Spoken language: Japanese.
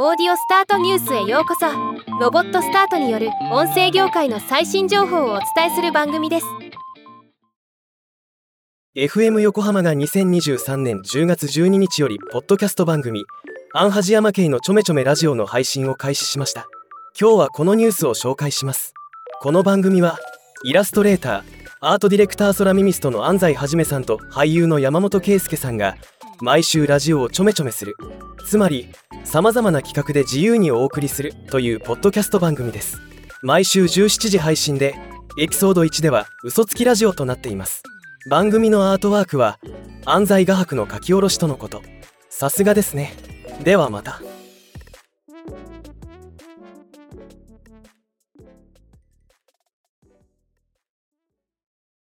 オーディオスタートニュースへようこそ。ロボットスタートによる音声業界の最新情報をお伝えする番組です。FM 横浜が2023年10月12日よりポッドキャスト番組アンハジヤマ系のちょめちょめラジオの配信を開始しました。今日はこのニュースを紹介します。この番組はイラストレーターアートディレクターソラミミストの安西はじめさんと俳優の山本圭介さんが毎週ラジオをちょめちょめする。つまりさまざまな企画で自由にお送りするというポッドキャスト番組です。毎週17時配信でエピソード1では嘘つきラジオとなっています。番組のアートワークは安西画伯の書き下ろしとのこと。さすがですね。ではまた。